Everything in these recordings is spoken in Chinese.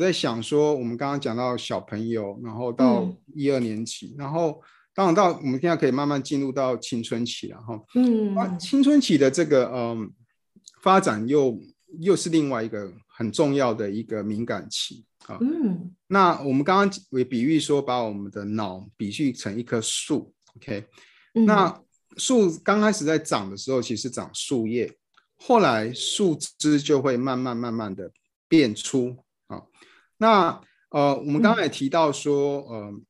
我在想说，我们刚刚讲到小朋友，然后到一二年级，嗯、然后当然到我们现在可以慢慢进入到青春期了哈。嗯，青春期的这个嗯发展又又是另外一个很重要的一个敏感期啊。嗯，那我们刚刚为比喻说，把我们的脑比喻成一棵树，OK？、嗯、那树刚开始在长的时候，其实长树叶，后来树枝就会慢慢慢慢的变粗。那呃，我们刚才也提到说，嗯、呃，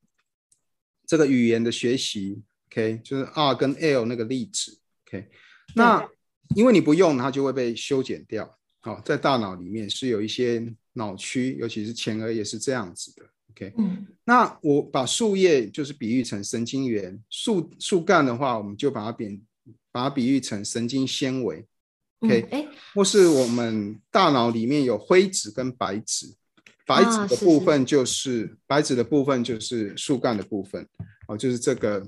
这个语言的学习，OK，就是 R 跟 L 那个例子，OK，那因为你不用，它就会被修剪掉。好、哦，在大脑里面是有一些脑区，尤其是前额叶是这样子的，OK，嗯，那我把树叶就是比喻成神经元，树树干的话，我们就把它变，把它比喻成神经纤维，OK，哎、嗯，或是我们大脑里面有灰质跟白质。白质的部分就是白质的部分就是树干的部分，哦，就是这个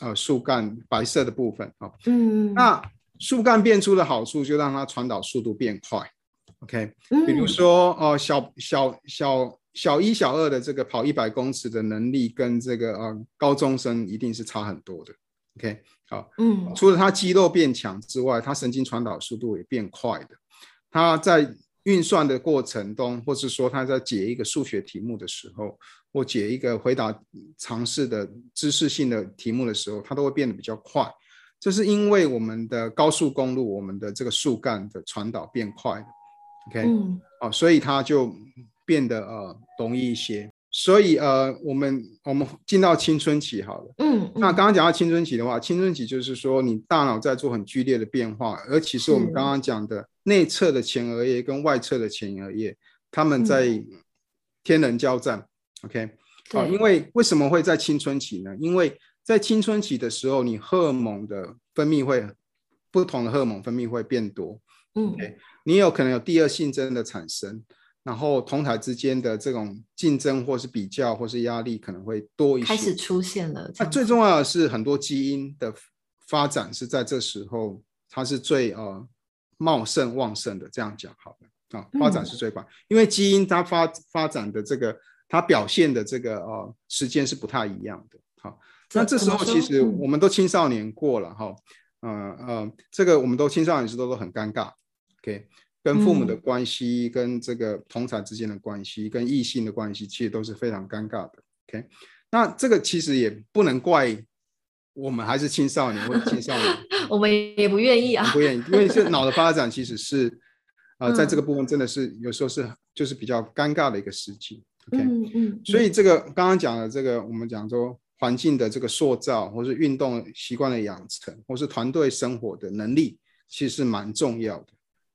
呃树干白色的部分，哦，嗯，那树干变粗的好处就让它传导速度变快，OK，比如说哦小小小小一小二的这个跑一百公尺的能力跟这个呃高中生一定是差很多的，OK，好，嗯，除了它肌肉变强之外，它神经传导速度也变快的，它在。运算的过程中，或是说他在解一个数学题目的时候，或解一个回答尝试的知识性的题目的时候，它都会变得比较快。这是因为我们的高速公路，我们的这个树干的传导变快了。OK，嗯，哦，所以它就变得呃容易一些。所以呃，我们我们进到青春期好了。嗯，嗯，那刚刚讲到青春期的话，青春期就是说你大脑在做很剧烈的变化，而其实我们刚刚讲的内侧的前额叶跟外侧的前额叶，他们在天人交战。嗯、OK，好，因为为什么会在青春期呢？因为在青春期的时候，你荷尔蒙的分泌会不同的荷尔蒙分泌会变多。嗯，OK，你有可能有第二性征的产生。然后同台之间的这种竞争，或是比较，或是压力，可能会多一些。开始出现了。那最重要的是，很多基因的发展是在这时候，它是最呃茂盛旺盛的。这样讲好了啊，发展是最快，嗯、因为基因它发发展的这个，它表现的这个呃时间是不太一样的。好，那这时候其实我们都青少年过了哈，嗯呃，呃，这个我们都青少年时都都很尴尬。OK。跟父母的关系，跟这个同才之间的关系，跟异性的关系，其实都是非常尴尬的。OK，那这个其实也不能怪我们，还是青少年或者青少年，我们也不愿意啊，不愿意，因为这脑的发展其实是啊、呃，在这个部分真的是有时候是就是比较尴尬的一个时期。OK，嗯嗯，所以这个刚刚讲的这个，我们讲说环境的这个塑造，或是运动习惯的养成，或是团队生活的能力，其实是蛮重要的。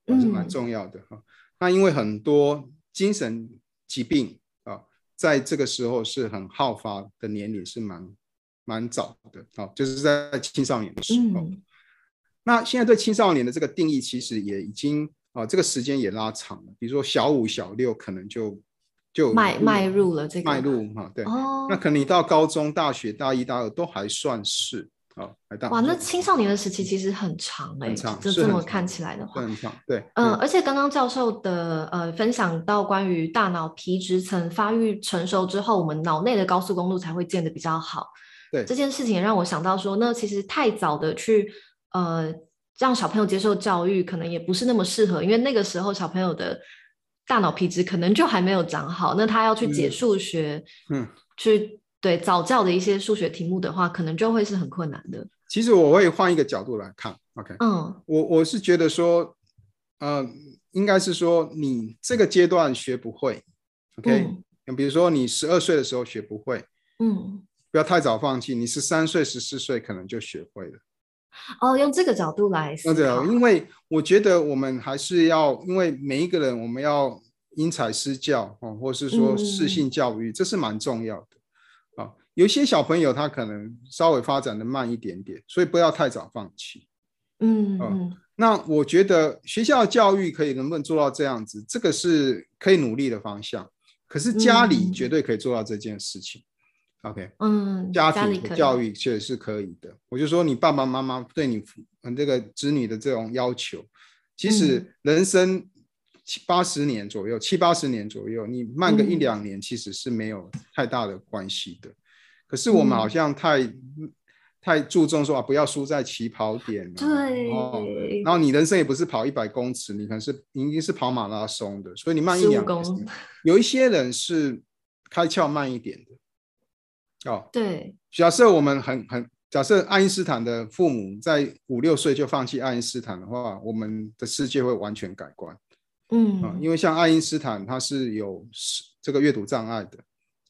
还是蛮重要的哈。嗯、那因为很多精神疾病啊，在这个时候是很好发的年龄是蛮蛮早的啊，就是在青少年的时候。嗯、那现在对青少年的这个定义其实也已经啊，这个时间也拉长了。比如说小五、小六可能就就迈迈入了这个迈入哈，对。哦、那可能你到高中、大学、大一、大二都还算是。好，哇，那青少年的时期其实很长哎、欸，长就这么看起来的话，很长，对，嗯，嗯而且刚刚教授的呃分享到关于大脑皮质层发育成熟之后，我们脑内的高速公路才会建得比较好，对，这件事情也让我想到说，那其实太早的去呃让小朋友接受教育，可能也不是那么适合，因为那个时候小朋友的大脑皮质可能就还没有长好，那他要去解数学，嗯，嗯去。对早教的一些数学题目的话，可能就会是很困难的。其实我会换一个角度来看，OK，嗯，我我是觉得说，呃，应该是说你这个阶段学不会，OK，嗯，比如说你十二岁的时候学不会，嗯，不要太早放弃，你十三岁、十四岁可能就学会了。哦，用这个角度来思考，因为我觉得我们还是要，因为每一个人我们要因材施教，哦，或是说适性教育，嗯，这是蛮重要的。有些小朋友他可能稍微发展的慢一点点，所以不要太早放弃。嗯嗯，那我觉得学校教育可以能不能做到这样子，这个是可以努力的方向。可是家里绝对可以做到这件事情。嗯、OK，嗯，家庭的教育确实是可以的。我就说你爸爸妈妈对你这个子女的这种要求，其实人生七八十年左右，七八十年左右，你慢个一两年其实是没有太大的关系的。嗯、可是我们好像太、嗯、太注重说啊，不要输在起跑点、啊。对。然后，然后你人生也不是跑一百公尺，你可能是你一定是跑马拉松的，所以你慢一两年。有一些人是开窍慢一点的。哦，对。假设我们很很。假设爱因斯坦的父母在五六岁就放弃爱因斯坦的话，我们的世界会完全改观。嗯，啊，因为像爱因斯坦他是有这个阅读障碍的，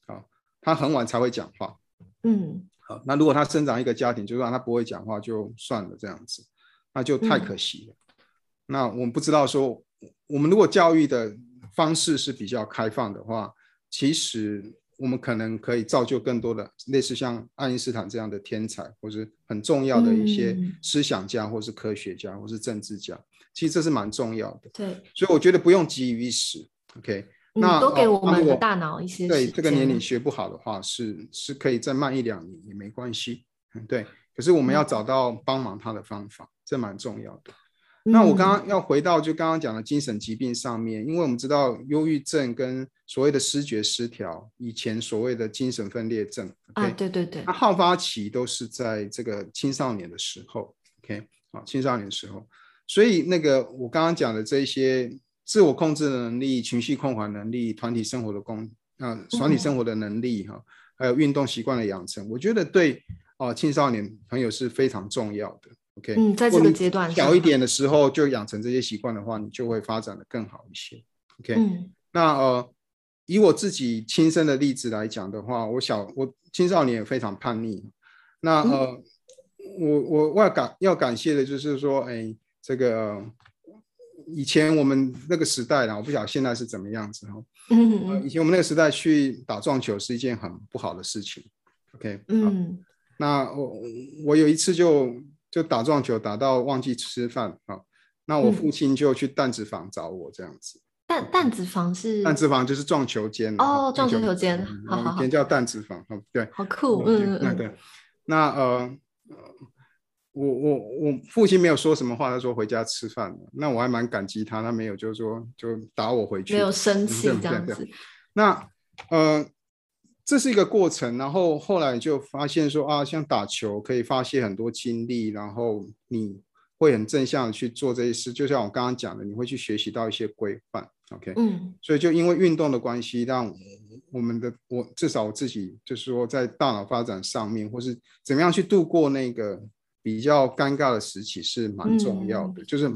啊，他很晚才会讲话。嗯，好，那如果他生长一个家庭，就让他不会讲话就算了，这样子，那就太可惜了。嗯、那我们不知道说，我们如果教育的方式是比较开放的话，其实。我们可能可以造就更多的类似像爱因斯坦这样的天才，或是很重要的一些思想家，或是科学家，或是政治家。其实这是蛮重要的。对，所以我觉得不用急于一时。OK，那多给我们的大脑一些。对，这个年龄学不好的话，是是可以再慢一两年也没关系。嗯，对。可是我们要找到帮忙他的方法，这蛮重要的。那我刚刚要回到就刚刚讲的精神疾病上面，因为我们知道忧郁症跟所谓的失觉失调，以前所谓的精神分裂症对对对，它好发期都是在这个青少年的时候，OK，啊，青少年的时候，所以那个我刚刚讲的这些自我控制的能力、情绪控管能力、团体生活的功啊，团体生活的能力哈，还有运动习惯的养成，我觉得对啊青少年朋友是非常重要的。OK，嗯，在这个阶段小一点的时候就养成这些习惯的话，你就会发展得更好一些。OK，嗯，那呃，以我自己亲身的例子来讲的话，我小我青少年也非常叛逆。那呃，嗯、我我我要感要感谢的就是说，哎，这个、呃、以前我们那个时代啦，我不晓得现在是怎么样子哈。嗯、呃、以前我们那个时代去打撞球是一件很不好的事情。OK，嗯，那我我有一次就。就打撞球打到忘记吃饭啊，那我父亲就去弹子房找我这样子。弹弹子房是？弹子房就是撞球间哦，撞球间，好好好，以前叫弹子房，对，好酷，嗯嗯对，那呃，我我我父亲没有说什么话，他说回家吃饭了，那我还蛮感激他，他没有就是说就打我回去，没有生气这样子。那呃。这是一个过程，然后后来就发现说啊，像打球可以发泄很多精力，然后你会很正向的去做这些事，就像我刚刚讲的，你会去学习到一些规范，OK，嗯，所以就因为运动的关系，让我们的我至少我自己就是说在大脑发展上面，或是怎么样去度过那个比较尴尬的时期是蛮重要的，嗯、就是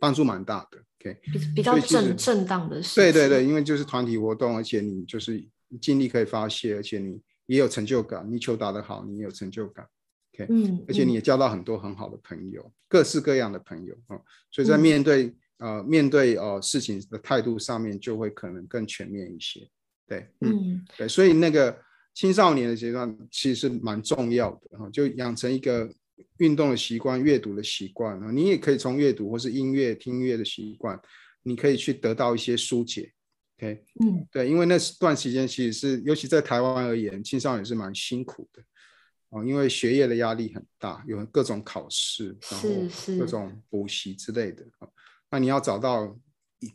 帮助蛮大的，OK，比较正正当的事，对对对，因为就是团体活动，而且你就是。精力可以发泄，而且你也有成就感。你球打得好，你也有成就感。OK，嗯，而且你也交到很多很好的朋友，嗯、各式各样的朋友啊、哦。所以在面对、嗯、呃面对呃事情的态度上面，就会可能更全面一些。对，嗯，嗯对，所以那个青少年的阶段其实是蛮重要的哈、哦，就养成一个运动的习惯、阅读的习惯啊。你也可以从阅读或是音乐、听音乐的习惯，你可以去得到一些疏解。OK，嗯，对，因为那段时间其实是，尤其在台湾而言，青少年是蛮辛苦的哦，因为学业的压力很大，有各种考试，然后各种补习之类的啊。那你要找到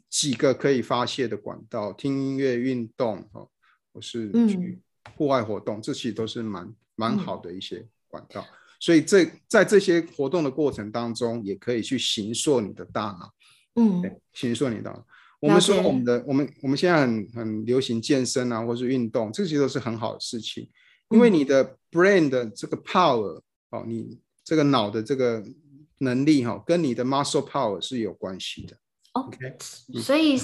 几个可以发泄的管道，听音乐、运动，哦，或是去户外活动，嗯、这其实都是蛮蛮好的一些管道。嗯、所以这在这些活动的过程当中，也可以去形塑你的大脑，嗯，形塑你的大脑。我们说我们的我们我们现在很很流行健身啊，或是运动，这些都是很好的事情，因为你的 brain 的这个 power 哦，你这个脑的这个能力哈，跟你的 muscle power 是有关系的。OK，所以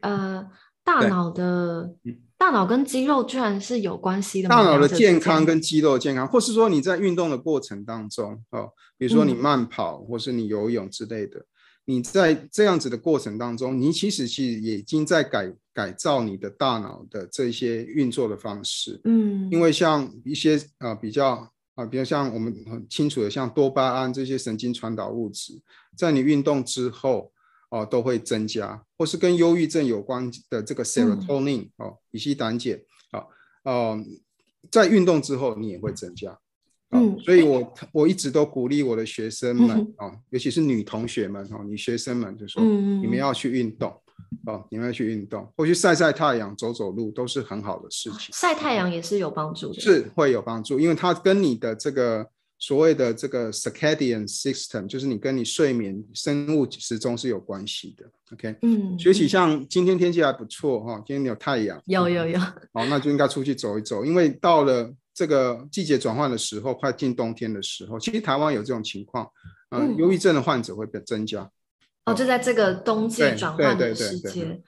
呃，大脑的大脑跟肌肉居然是有关系的。大脑的健康跟肌肉的健康，或是说你在运动的过程当中哦，比如说你慢跑或是你游泳之类的。你在这样子的过程当中，你其实其实也已经在改改造你的大脑的这些运作的方式，嗯，因为像一些啊、呃、比较啊、呃，比如像我们很清楚的，像多巴胺这些神经传导物质，在你运动之后哦、呃、都会增加，或是跟忧郁症有关的这个 serotonin 哦、嗯，乙烯胆碱啊，呃，在运动之后你也会增加。嗯，所以我我一直都鼓励我的学生们啊，尤其是女同学们哦，女学生们就说，你们要去运动哦，你们要去运动，或去晒晒太阳、走走路，都是很好的事情。晒太阳也是有帮助的，是会有帮助，因为它跟你的这个所谓的这个 circadian system，就是你跟你睡眠生物时钟是有关系的。OK，嗯，学习像今天天气还不错哈，今天有太阳，有有有，好，那就应该出去走一走，因为到了这个季节转换的时候，快进冬天的时候，其实台湾有这种情况，嗯，忧郁症的患者会被增加。哦，就在这个冬季转换的时节，对，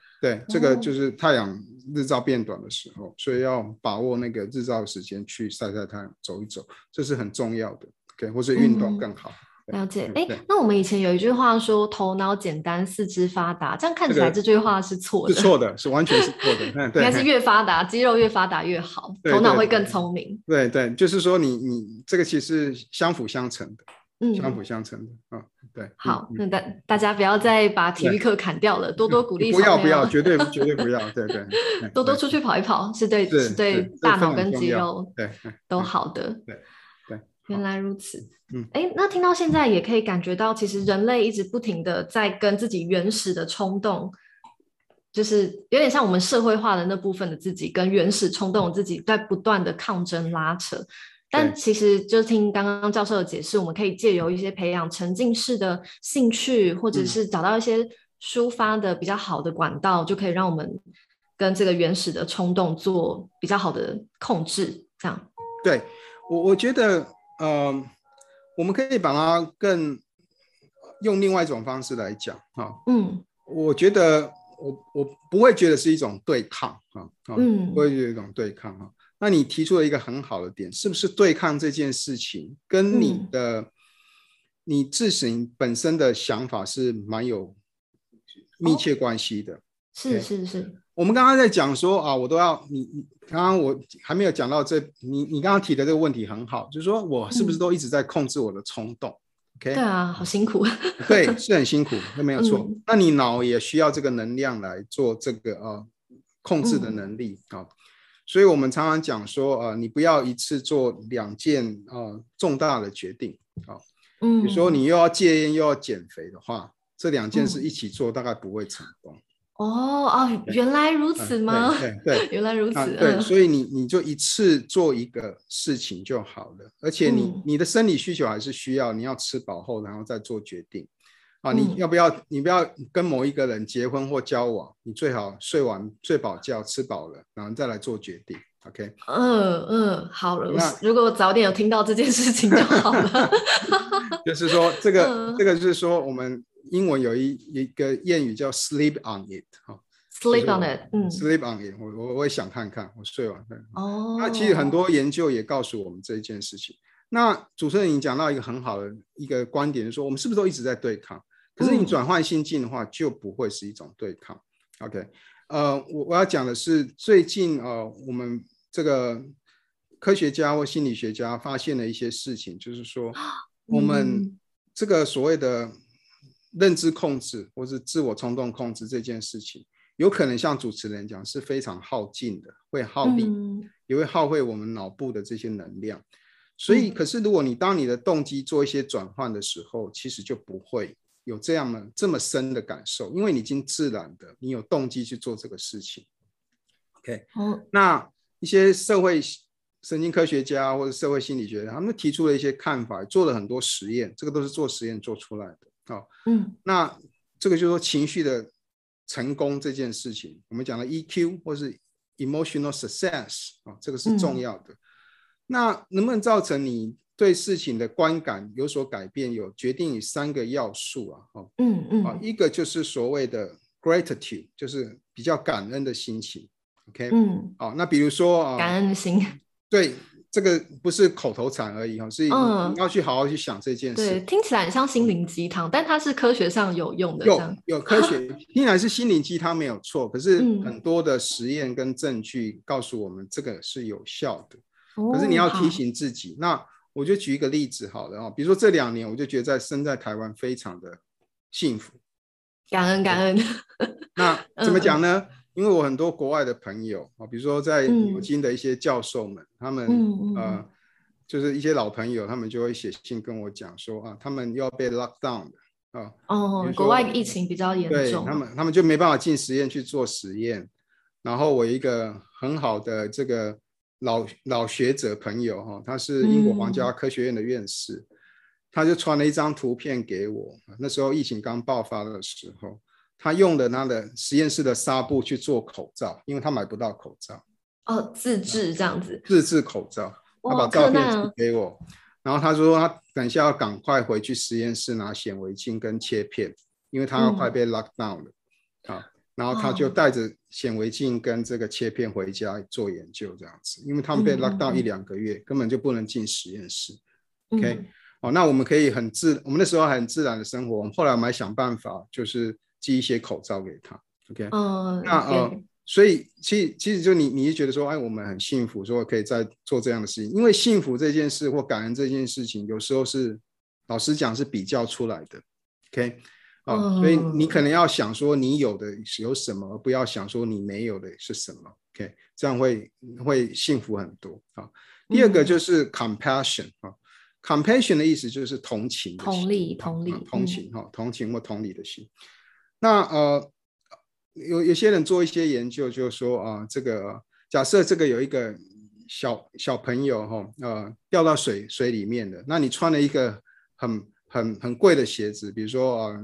这个就是太阳日照变短的时候，所以要把握那个日照的时间去晒晒太阳、走一走，这是很重要的。OK，或是运动更好。了解。哎，那我们以前有一句话说“头脑简单，四肢发达”，这样看起来这句话是错的。是错的，是完全是错的。应该是越发达，肌肉越发达越好，头脑会更聪明。对对，就是说你你这个其实相辅相成的。嗯，相辅相成的啊，对。好，那大大家不要再把体育课砍掉了，多多鼓励。不要不要，绝对绝对不要，对对。多多出去跑一跑，是对是对大脑跟肌肉对都好的。对对，原来如此。嗯，哎，那听到现在也可以感觉到，其实人类一直不停的在跟自己原始的冲动，就是有点像我们社会化的那部分的自己，跟原始冲动的自己在不断的抗争拉扯。但其实，就听刚刚教授的解释，我们可以借由一些培养沉浸式的兴趣，或者是找到一些抒发的比较好的管道，嗯、就可以让我们跟这个原始的冲动做比较好的控制。这样，对我我觉得，呃，我们可以把它更用另外一种方式来讲，哈，嗯，我觉得我我不会觉得是一种对抗，啊，嗯，不会觉得一种对抗，哈。那你提出了一个很好的点，是不是对抗这件事情跟你的、嗯、你自身本身的想法是蛮有密切关系的？是是是。我们刚刚在讲说啊，我都要你你刚刚我还没有讲到这，你你刚刚提的这个问题很好，就是说我是不是都一直在控制我的冲动、嗯、？OK？对啊，好辛苦。对，是很辛苦，那没有错。嗯、那你脑也需要这个能量来做这个呃控制的能力啊。嗯所以，我们常常讲说，呃，你不要一次做两件呃重大的决定，啊，嗯，比如说你又要戒烟又要减肥的话，这两件事一起做，大概不会成功。哦哦，原来如此吗？对对，原来如此。对，所以你你就一次做一个事情就好了，而且你你的生理需求还是需要，你要吃饱后，然后再做决定。啊，你要不要？你不要跟某一个人结婚或交往，你最好睡完睡饱觉，吃饱了，然后再来做决定。OK？嗯嗯，好了。那如果我早点有听到这件事情就好了。就是说，这个、嗯、这个就是说，我们英文有一一个谚语叫 “sleep on it”。哈，sleep on it。嗯，sleep on it 我。我我我也想看看，我睡完。哦。那其实很多研究也告诉我们这一件事情。那主持人已经讲到一个很好的一个观点，就是说我们是不是都一直在对抗？可是你转换心境的话，就不会是一种对抗。OK，呃，我我要讲的是最近呃，我们这个科学家或心理学家发现了一些事情，就是说 我们这个所谓的认知控制或是自我冲动控制这件事情，有可能像主持人讲是非常耗尽的，会耗力，也会耗费我们脑部的这些能量。所以，可是如果你当你的动机做一些转换的时候，其实就不会。有这样的这么深的感受，因为你已经自然的，你有动机去做这个事情。OK，好，那一些社会神经科学家或者社会心理学家，他们提出了一些看法，做了很多实验，这个都是做实验做出来的。好，嗯，那这个就是说情绪的成功这件事情，我们讲的 EQ 或是 emotional success 啊，这个是重要的。嗯，那能不能造成你对事情的观感有所改变，有决定于三个要素啊，哦，嗯嗯，啊，一个就是所谓的 gratitude，就是比较感恩的心情，OK，嗯，好，那比如说啊，感恩的心，对，这个不是口头禅而已哈，所以你要去好好去想这件事，对，听起来很像心灵鸡汤，但它是科学上有用的，有有科学，听起来是心灵鸡汤没有错，可是很多的实验跟证据告诉我们这个是有效的，可是你要提醒自己那。我就举一个例子好了啊，比如说这两年，我就觉得在生在台湾非常的幸福，感恩感恩。那怎么讲呢？因为我很多国外的朋友啊，比如说在牛津的一些教授们，他们呃，就是一些老朋友，他们就会写信跟我讲说啊，他们又要被 lock down 的啊。哦，国外疫情比较严重，对他们他们就没办法进实验去做实验。然后我一个很好的这个老老学者朋友哈，他是英国皇家科学院的院士，嗯、他就传了一张图片给我。那时候疫情刚爆发的时候，他用的他的实验室的纱布去做口罩，因为他买不到口罩。哦，自制这样子。自制口罩，他把照片寄给我，然后他说他等一下要赶快回去实验室拿显微镜跟切片，因为他要快被 lock down 了。嗯、啊，然后他就带着显微镜跟这个切片回家做研究这样子，因为他们被 lock 一两个月，嗯、根本就不能进实验室。嗯、OK，好，那我们可以很自，我们那时候还很自然的生活。我们后来我们还想办法，就是寄一些口罩给他。OK，嗯，那呃。所以，其实其实就你，你就觉得说，哎，我们很幸福，说可以在做这样的事情。因为幸福这件事或感恩这件事情，有时候是老实讲是比较出来的，OK？啊、哦，所以你可能要想说你有的有什么，而不要想说你没有的是什么，OK？这样会会幸福很多啊、哦。第二个就是 compassion 啊、，compassion 的意思就是同情的心、同理、同理、同情哈、嗯，同情或同理的心。那呃。有有些人做一些研究，就是说啊，这个假设这个有一个小小朋友哈，呃，掉到水水里面的，那你穿了一个很很很贵的鞋子，比如说啊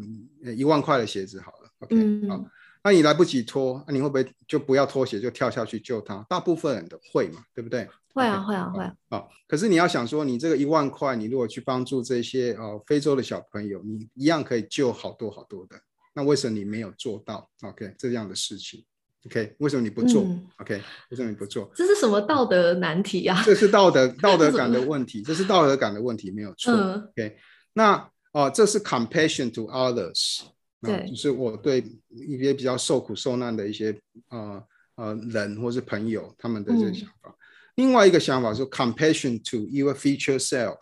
一万块的鞋子好了，OK，嗯，好，那你来不及脱，那你会不会就不要脱鞋就跳下去救他？大部分人都会嘛，对不对？会啊，会啊，会啊。啊，可是你要想说，你这个一万块，你如果去帮助这些呃非洲的小朋友，你一样可以救好多好多的。那为什么你没有做到？OK，这样的事情，OK，为什么你不做、嗯、？OK，为什么你不做？这是什么道德难题呀、啊？这是道德 道德感的问题，这是道德感的问题，没有错。嗯、OK，那哦、呃，这是 compassion to others，对，就是我对一些比较受苦受难的一些呃呃人或是朋友他们的这个想法。嗯、另外一个想法是 compassion to your future self。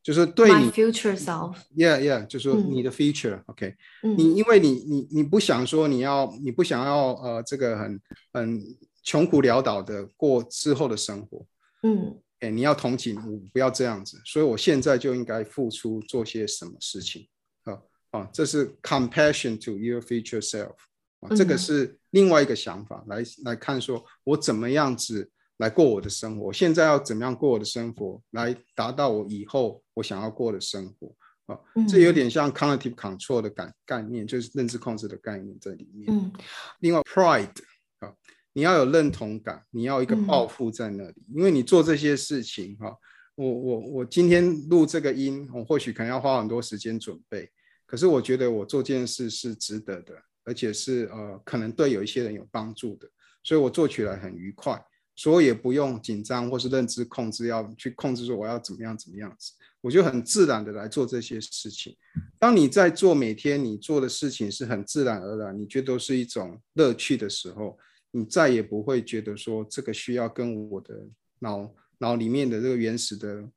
就是对你 future self，yeah yeah，就是说你的 future，OK，你因为你你你不想说你要你不想要呃这个很很穷苦潦倒的过之后的生活，嗯，哎，你要同情我不要这样子，所以我现在就应该付出做些什么事情，啊啊，这是 compassion to your future self，啊，这个是另外一个想法来来看说我怎么样子。来过我的生活，我现在要怎么样过我的生活，来达到我以后我想要过的生活啊？嗯、这有点像 cognitive control 的概概念，就是认知控制的概念在里面。嗯、另外 pride 啊，你要有认同感，你要一个抱负在那里，嗯、因为你做这些事情哈，我我我今天录这个音，我或许可能要花很多时间准备，可是我觉得我做这件事是值得的，而且是呃可能对有一些人有帮助的，所以我做起来很愉快。所以也不用紧张或是认知控制，要去控制说我要怎么样怎么样子，我就很自然的来做这些事情。当你在做每天你做的事情是很自然而然，你觉得都是一种乐趣的时候，你再也不会觉得说这个需要跟我的脑脑里面的这个原始的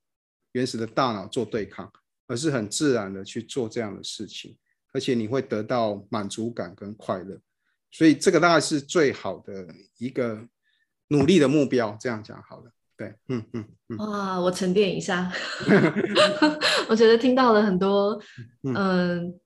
原始的大脑做对抗，而是很自然的去做这样的事情，而且你会得到满足感跟快乐。所以这个大概是最好的一个。努力的目标，这样讲好了。对，嗯嗯嗯。哇，我沉淀一下。我觉得听到了很多，嗯，嗯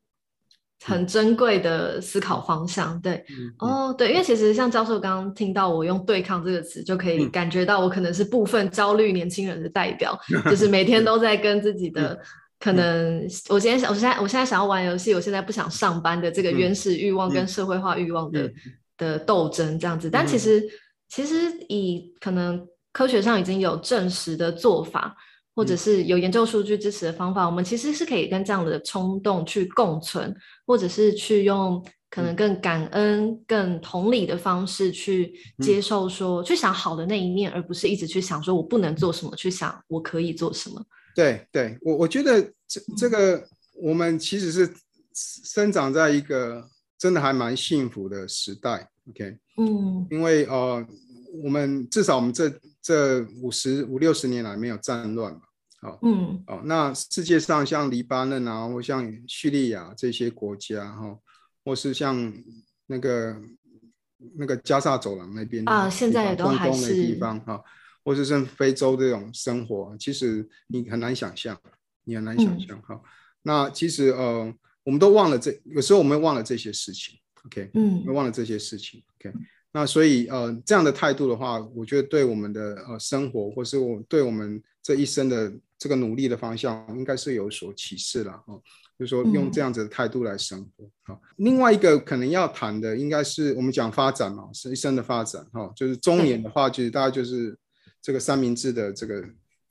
很珍贵的思考方向。对，哦，对，因为其实像教授刚刚听到我用“对抗”这个词，就可以感觉到我可能是部分焦虑年轻人的代表，嗯、就是每天都在跟自己的、嗯、可能，我今天想，我现在我现在想要玩游戏，我现在不想上班的这个原始欲望跟。社会化欲望的、嗯、的斗争这样子，但其实。其实以可能科学上已经有证实的做法，或者是有研究数据支持的方法，嗯、我们其实是可以跟这样的冲动去共存，或者是去用可能更感恩、嗯、更同理的方式去接受说，说、嗯、去想好的那一面，而不是一直去想说我不能做什么，去想我可以做什么。对，对我我觉得这这个我们其实是生长在一个真的还蛮幸福的时代。OK，嗯，因为呃，我们至少我们这这五十五六十年来没有战乱嘛，好，嗯，哦，那世界上像黎巴嫩啊，或像叙利亚这些国家哈，或是像那个那个加萨走廊那边啊，现在也都还是地方哈，或是像非洲这种生活，其实你很难想象，你很难想象哈。嗯、那其实呃。我们都忘了这，有时候我们忘了这些事情，OK，嗯，忘了这些事情，OK。那所以呃，这样的态度的话，我觉得对我们的呃生活，或是我对我们这一生的这个努力的方向，应该是有所启示了哦。就是说用这样子的态度来生活。好，另外一个可能要谈的，应该是我们讲发展嘛，是一生的发展哈。就是中年的话，其实大概就是这个三明治的这个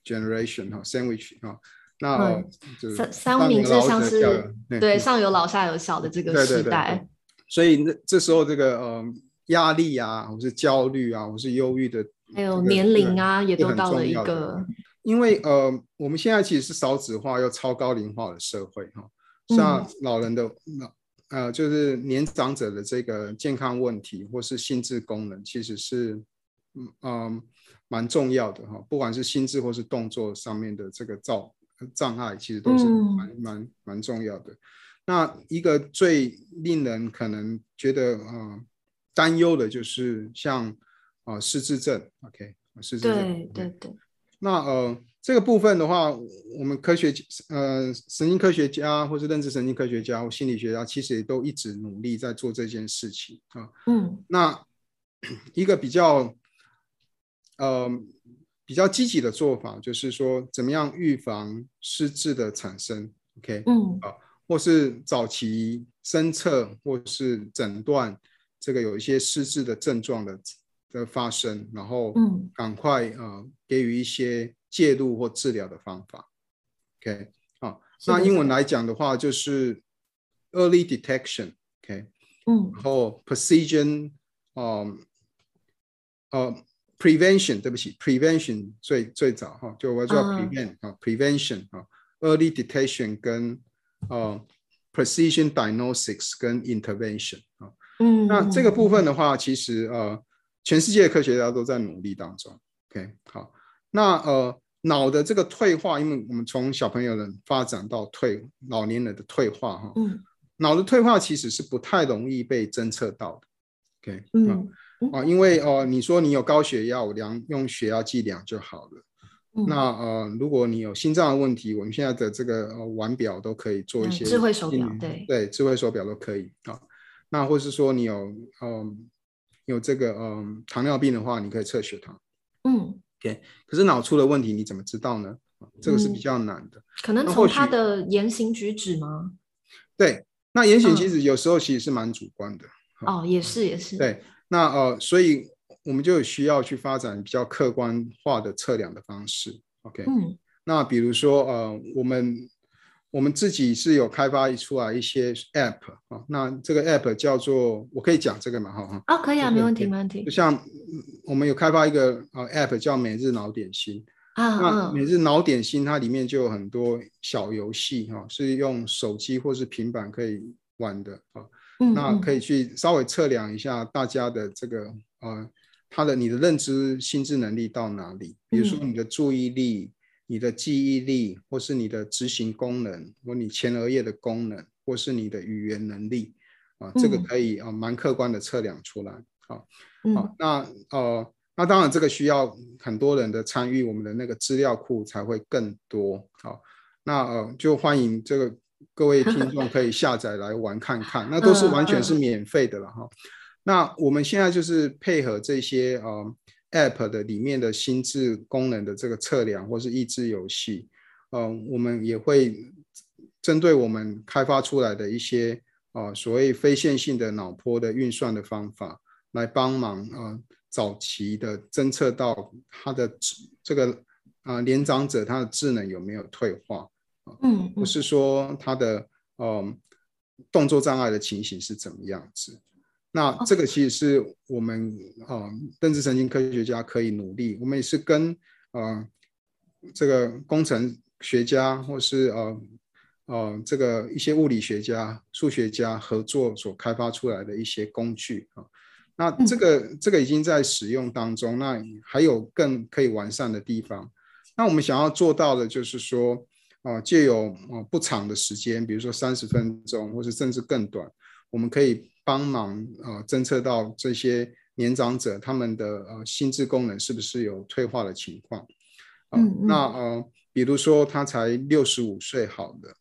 generation 哈，sandwich 哈。那就是三三明治像是对上有老下有小的这个时代。所以那这时候这个呃压力啊，或是焦虑啊，或是忧郁的，还有年龄啊，也都到了一个。因为呃，我们现在其实是少子化又超高龄化的社会哈。像老人的老、嗯、呃，就是年长者的这个健康问题，或是心智功能，其实是嗯嗯蛮重要的哈。不管是心智或是动作上面的这个障障碍，其实都是蛮蛮蛮重要的。那一个最令人可能觉得呃担忧的，就是像啊、呃、失智症，OK，失智症，对对对。那呃。这个部分的话，我们科学呃神经科学家或是认知神经科学家或心理学家，其实也都一直努力在做这件事情啊。嗯，那一个比较呃比较积极的做法，就是说怎么样预防失智的产生？OK，嗯，啊，或是早期侦测或是诊断这个有一些失智的症状的的发生，然后嗯，赶快呃给予一些。介入或治疗的方法，OK，好，那英文来讲的话就是 early detection，OK，嗯，然后 precision，呃，呃，prevention，对不起，prevention 最最早哈，就我叫 prevent 啊，prevention 啊，early detection 跟呃 precision diagnostics 跟 intervention 啊，嗯，那这个部分的话，其实呃，全世界的科学家都在努力当中，OK，好，那呃。脑的这个退化，因为我们从小朋友的发展到退老年人的退化，哈，嗯，脑的退化其实是不太容易被侦测到的，OK，嗯啊，因为哦、呃，你说你有高血压，我量用血压计量就好了，嗯、那呃，如果你有心脏的问题，我们现在的这个呃腕表都可以做一些、嗯、智慧手表，对。对，智慧手表都可以啊，那或是说你有嗯、呃、有这个嗯、呃、糖尿病的话，你可以测血糖，嗯。Okay, 可是脑出了问题，你怎么知道呢？这个是比较难的。嗯、可能从他的言行举止吗？对，那言行举止有时候其实是蛮主观的。嗯、哦，也是也是。对，那呃，所以我们就需要去发展比较客观化的测量的方式。OK，嗯，那比如说呃，我们。我们自己是有开发出来一些 app 啊，那这个 app 叫做，我可以讲这个嘛，哈哈。哦，可以啊，没问题，没问题。就像我们有开发一个呃 app 叫每日脑点心啊，那每日脑点心它里面就有很多小游戏哈，是用手机或是平板可以玩的啊，那可以去稍微测量一下大家的这个呃，他的你的认知心智能力到哪里，比如说你的注意力。你的记忆力，或是你的执行功能，或你前额叶的功能，或是你的语言能力，啊，这个可以啊蛮客观的测量出来，好，好，那呃，那当然这个需要很多人的参与，我们的那个资料库才会更多，好，那呃就欢迎这个各位听众可以下载来玩看看，那都是完全是免费的了哈，那我们现在就是配合这些呃。App 的里面的心智功能的这个测量，或是益智游戏，嗯、呃，我们也会针对我们开发出来的一些啊、呃、所谓非线性的脑波的运算的方法，来帮忙啊、呃、早期的侦测到他的这个啊、呃、年长者他的智能有没有退化，嗯，不是说他的嗯、呃、动作障碍的情形是怎么样子。那这个其实是我们啊，认知神经科学家可以努力。我们也是跟呃这个工程学家或是呃呃这个一些物理学家、数学家合作所开发出来的一些工具啊。那这个这个已经在使用当中，那还有更可以完善的地方。那我们想要做到的就是说啊，借由啊不长的时间，比如说三十分钟，或是甚至更短，我们可以。帮忙呃，侦测到这些年长者他们的呃心智功能是不是有退化的情况？嗯，那呃，比如说他才六十五岁好的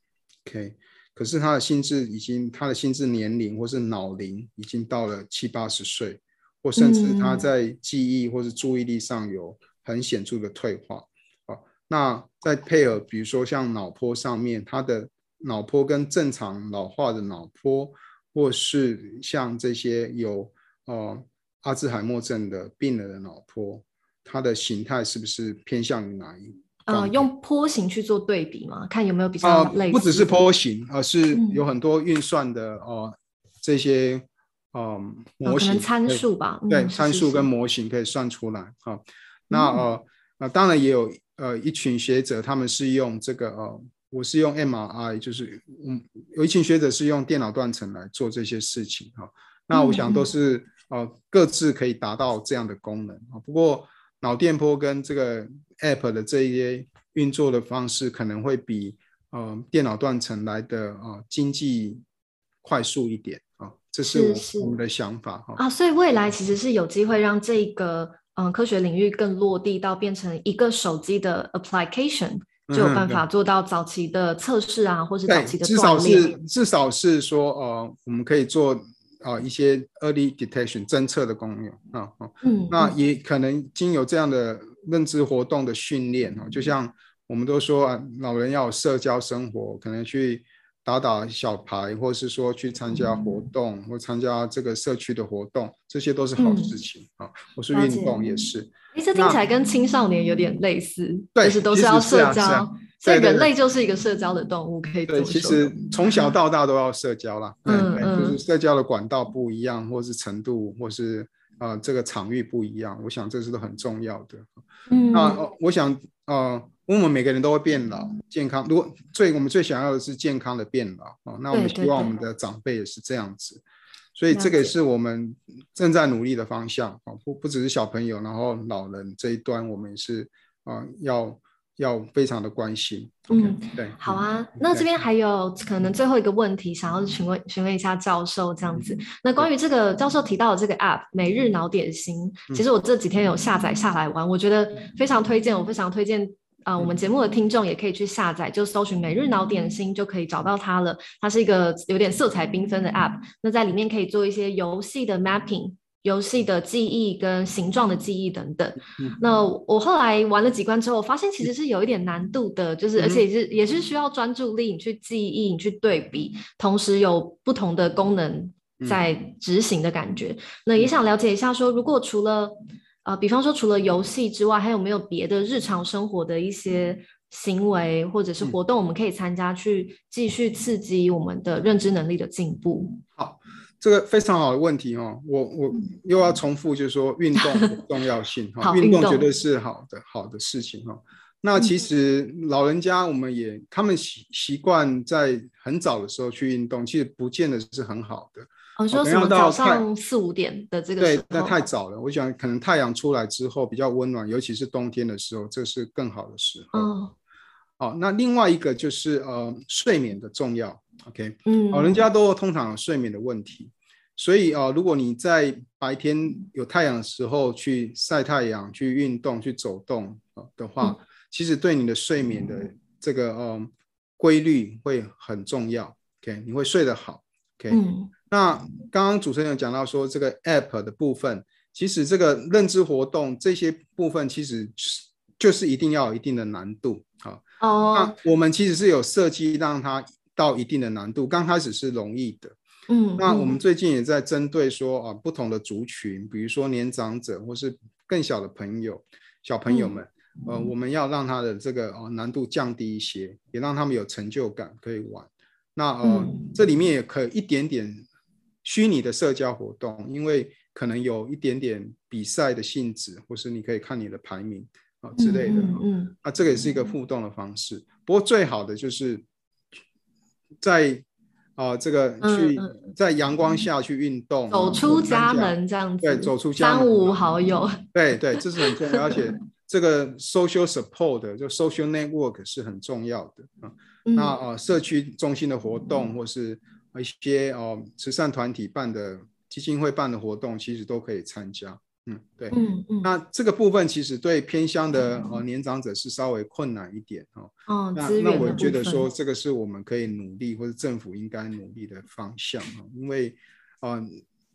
，OK，可是他的心智已经，他的心智年龄或是脑龄已经到了七八十岁，或甚至他在记忆或是注意力上有很显著的退化。啊，那再配合，比如说像脑波上面，他的脑波跟正常老化的脑波，或是像这些有呃阿兹海默症的病人的脑波，它的形态是不是偏向于哪一？呃，用波形去做对比嘛，看有没有比较类似。呃、不只是波形，而是有很多运算的哦、嗯呃，这些呃模型、参数吧。对，参数跟模型可以算出来啊、呃。那呃呃，当然也有呃一群学者，他们是用这个呃，我是用 MRI，就是嗯，有一群学者是用电脑断层来做这些事情哈、呃。那我想都是呃各自可以达到这样的功能啊、呃。不过脑电波跟这个。App 的这一些运作的方式可能会比呃电脑断层来的啊、呃、经济快速一点啊、呃，这是我，我们的想法哈。啊，所以未来其实是有机会让这个嗯、呃、科学领域更落地到变成一个手机的 application，就有办法做到早期的测试啊，嗯、或是早期的至少是至少是说呃我们可以做。啊，一些 early detection 侦测的功用啊，嗯，那也可能经由这样的认知活动的训练啊，就像我们都说啊，老人要有社交生活，可能去打打小牌，或是说去参加活动，嗯、或参加这个社区的活动，这些都是好事情啊。或是运动也是。哎，这听起来跟青少年有点类似，对，就是都是要社交。所以人类就是一个社交的动物，可以对。其实从小到大都要社交啦，嗯嗯，就是社交的管道不一样，或是程度，或是啊、呃、这个场域不一样，我想这是都很重要的。嗯，那、呃、我想啊、呃，我们每个人都会变老，健康。如果最我们最想要的是健康的变老啊、呃，那我们希望我们的长辈也是这样子。所以这个也是我们正在努力的方向啊，不不只是小朋友，然后老人这一端，我们也是啊、呃、要。要非常的关心，嗯，okay, 对，好啊。嗯、那这边还有可能最后一个问题，想要询问询问一下教授这样子。嗯、那关于这个教授提到的这个 App 每日脑点心，嗯、其实我这几天有下载下来玩，嗯、我觉得非常推荐，我非常推荐啊、呃，我们节目的听众也可以去下载，就搜寻每日脑点心就可以找到它了。它是一个有点色彩缤纷的 App，那在里面可以做一些游戏的 mapping。游戏的记忆跟形状的记忆等等，嗯、那我后来玩了几关之后，发现其实是有一点难度的，就是而且也是也是需要专注力，你去记忆，你去对比，同时有不同的功能在执行的感觉。嗯、那也想了解一下说，说如果除了呃，比方说除了游戏之外，还有没有别的日常生活的一些行为或者是活动，我们可以参加，去继续刺激我们的认知能力的进步？好。这个非常好的问题哦，我我又要重复，就是说运动的重要性 哈，运动绝对是好的好的事情哈。那其实老人家我们也他们习习惯在很早的时候去运动，其实不见得是很好的。我说什么早上四五点的这个时候？对，那太早了。我想可能太阳出来之后比较温暖，尤其是冬天的时候，这是更好的时候。哦，好，那另外一个就是呃睡眠的重要。OK，嗯，老人家都通常有睡眠的问题，所以啊、呃，如果你在白天有太阳的时候去晒太阳、去运动、去走动的话，嗯、其实对你的睡眠的这个呃规律会很重要。OK，你会睡得好。OK，、嗯、那刚刚主持人有讲到说这个 App 的部分，其实这个认知活动这些部分其实就是一定要有一定的难度啊。哦，那我们其实是有设计让它。到一定的难度，刚开始是容易的，嗯，那我们最近也在针对说啊，不同的族群，比如说年长者或是更小的朋友、小朋友们，嗯、呃，我们要让他的这个哦难度降低一些，也让他们有成就感可以玩。那呃，嗯、这里面也可以一点点虚拟的社交活动，因为可能有一点点比赛的性质，或是你可以看你的排名啊、呃、之类的，嗯，嗯，啊，这个也是一个互动的方式。不过最好的就是。在啊、呃，这个去在阳光下去运动，走出家门这样子，对，走出家门，三五好友，对对，这是很重要，而且这个 social support 就 social network 是很重要的啊。嗯、那啊、呃，社区中心的活动，或是一些哦、呃、慈善团体办的、基金会办的活动，其实都可以参加。嗯，对，嗯嗯。那这个部分其实对偏乡的呃年长者是稍微困难一点哦。哦，那那我觉得说这个是我们可以努力或者政府应该努力的方向啊，因为啊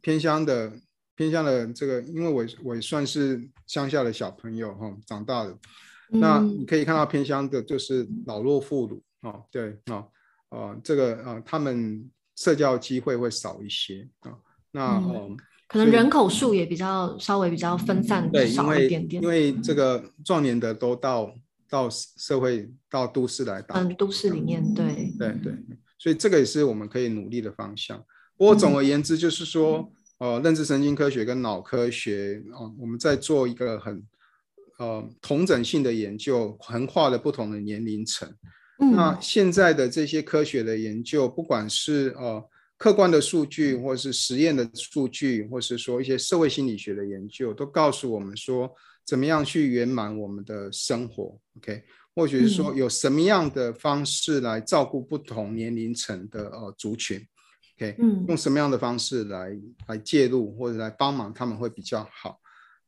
偏乡的偏乡的这个，因为我我也算是乡下的小朋友哈长大的，那你可以看到偏乡的就是老弱妇孺啊，对啊，呃这个啊他们社交机会会少一些啊，那嗯。可能人口数也比较稍微比较分散少一点点，因为这个壮年的都到到社会到都市来打，嗯，都市里面对对对，所以这个也是我们可以努力的方向。不过总而言之，就是说，嗯、呃，认知神经科学跟脑科学啊、呃，我们在做一个很呃同整性的研究，横跨了不同的年龄层。嗯、那现在的这些科学的研究，不管是呃。客观的数据，或是实验的数据，或是说一些社会心理学的研究，都告诉我们说，怎么样去圆满我们的生活。OK，或许是说有什么样的方式来照顾不同年龄层的呃族群。OK，嗯，用什么样的方式来来介入或者来帮忙他们会比较好。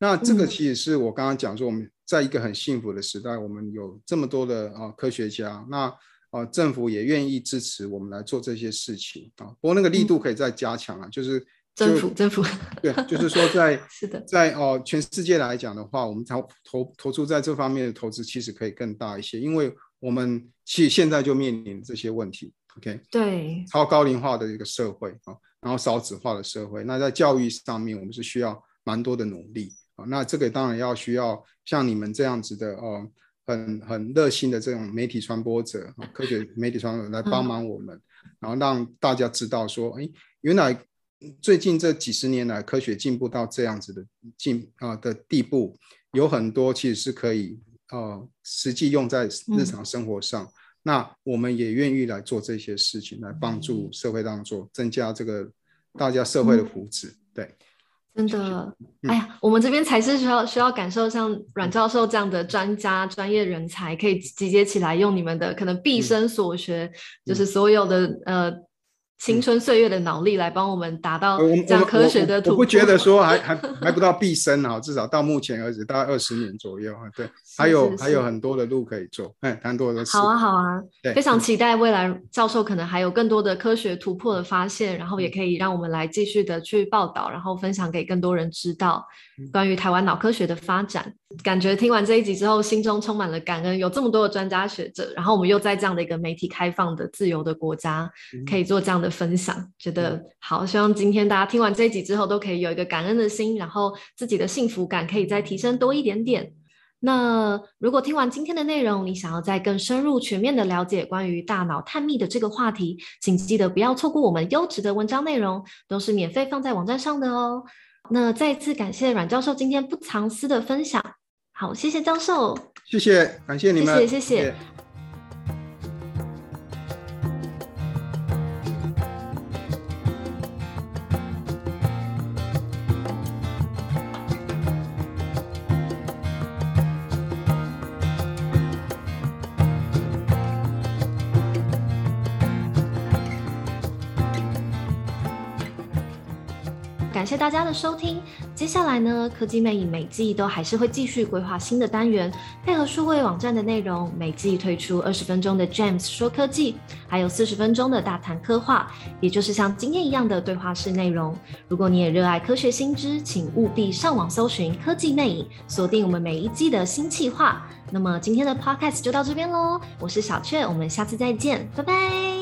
那这个其实是我刚刚讲说，我们在一个很幸福的时代，我们有这么多的啊科学家。那啊，政府也愿意支持我们来做这些事情啊，不过那个力度可以再加强啊，嗯、就是就政府政府对，就是说在 是的，在哦、呃、全世界来讲的话，我们投投投出在这方面的投资其实可以更大一些，因为我们其实现在就面临这些问题，OK？对，超高龄化的一个社会啊，然后少子化的社会，那在教育上面我们是需要蛮多的努力啊，那这个当然要需要像你们这样子的哦。呃很很热心的这种媒体传播者，科学媒体传播者来帮忙我们，嗯、然后让大家知道说，哎，原来最近这几十年来科学进步到这样子的进啊的地步，有很多其实是可以呃实际用在日常生活上。嗯、那我们也愿意来做这些事情，来帮助社会当中增加这个大家社会的福祉，嗯、对。真的，哎呀，我们这边才是需要需要感受像阮教授这样的专家、专业人才，可以集结起来，用你们的可能毕生所学，就是所有的呃。青春岁月的脑力来帮我们达到这样科学的突破。我不觉得 说还还还不到毕生啊，至少到目前为止大概二十年左右啊。对，还有还有很多的路可以做，哎，很多的事。好啊，好啊，非常期待未来教授可能还有更多的科学突破的发现，然后也可以让我们来继续的去报道，然后分享给更多人知道关于台湾脑科学的发展。感觉听完这一集之后，心中充满了感恩，有这么多的专家学者，然后我们又在这样的一个媒体开放的自由的国家，可以做这样的分享，觉得好。希望今天大家听完这一集之后，都可以有一个感恩的心，然后自己的幸福感可以再提升多一点点。那如果听完今天的内容，你想要再更深入、全面的了解关于大脑探秘的这个话题，请记得不要错过我们优质的文章内容，都是免费放在网站上的哦。那再次感谢阮教授今天不藏私的分享。好，谢谢教授。谢谢，感谢你们。谢谢，谢谢。大家的收听。接下来呢，科技魅影每季都还是会继续规划新的单元，配合数位网站的内容，每季推出二十分钟的 James 说科技，还有四十分钟的大谈科话，也就是像今天一样的对话式内容。如果你也热爱科学新知，请务必上网搜寻科技魅影，锁定我们每一季的新企划。那么今天的 Podcast 就到这边喽，我是小雀，我们下次再见，拜拜。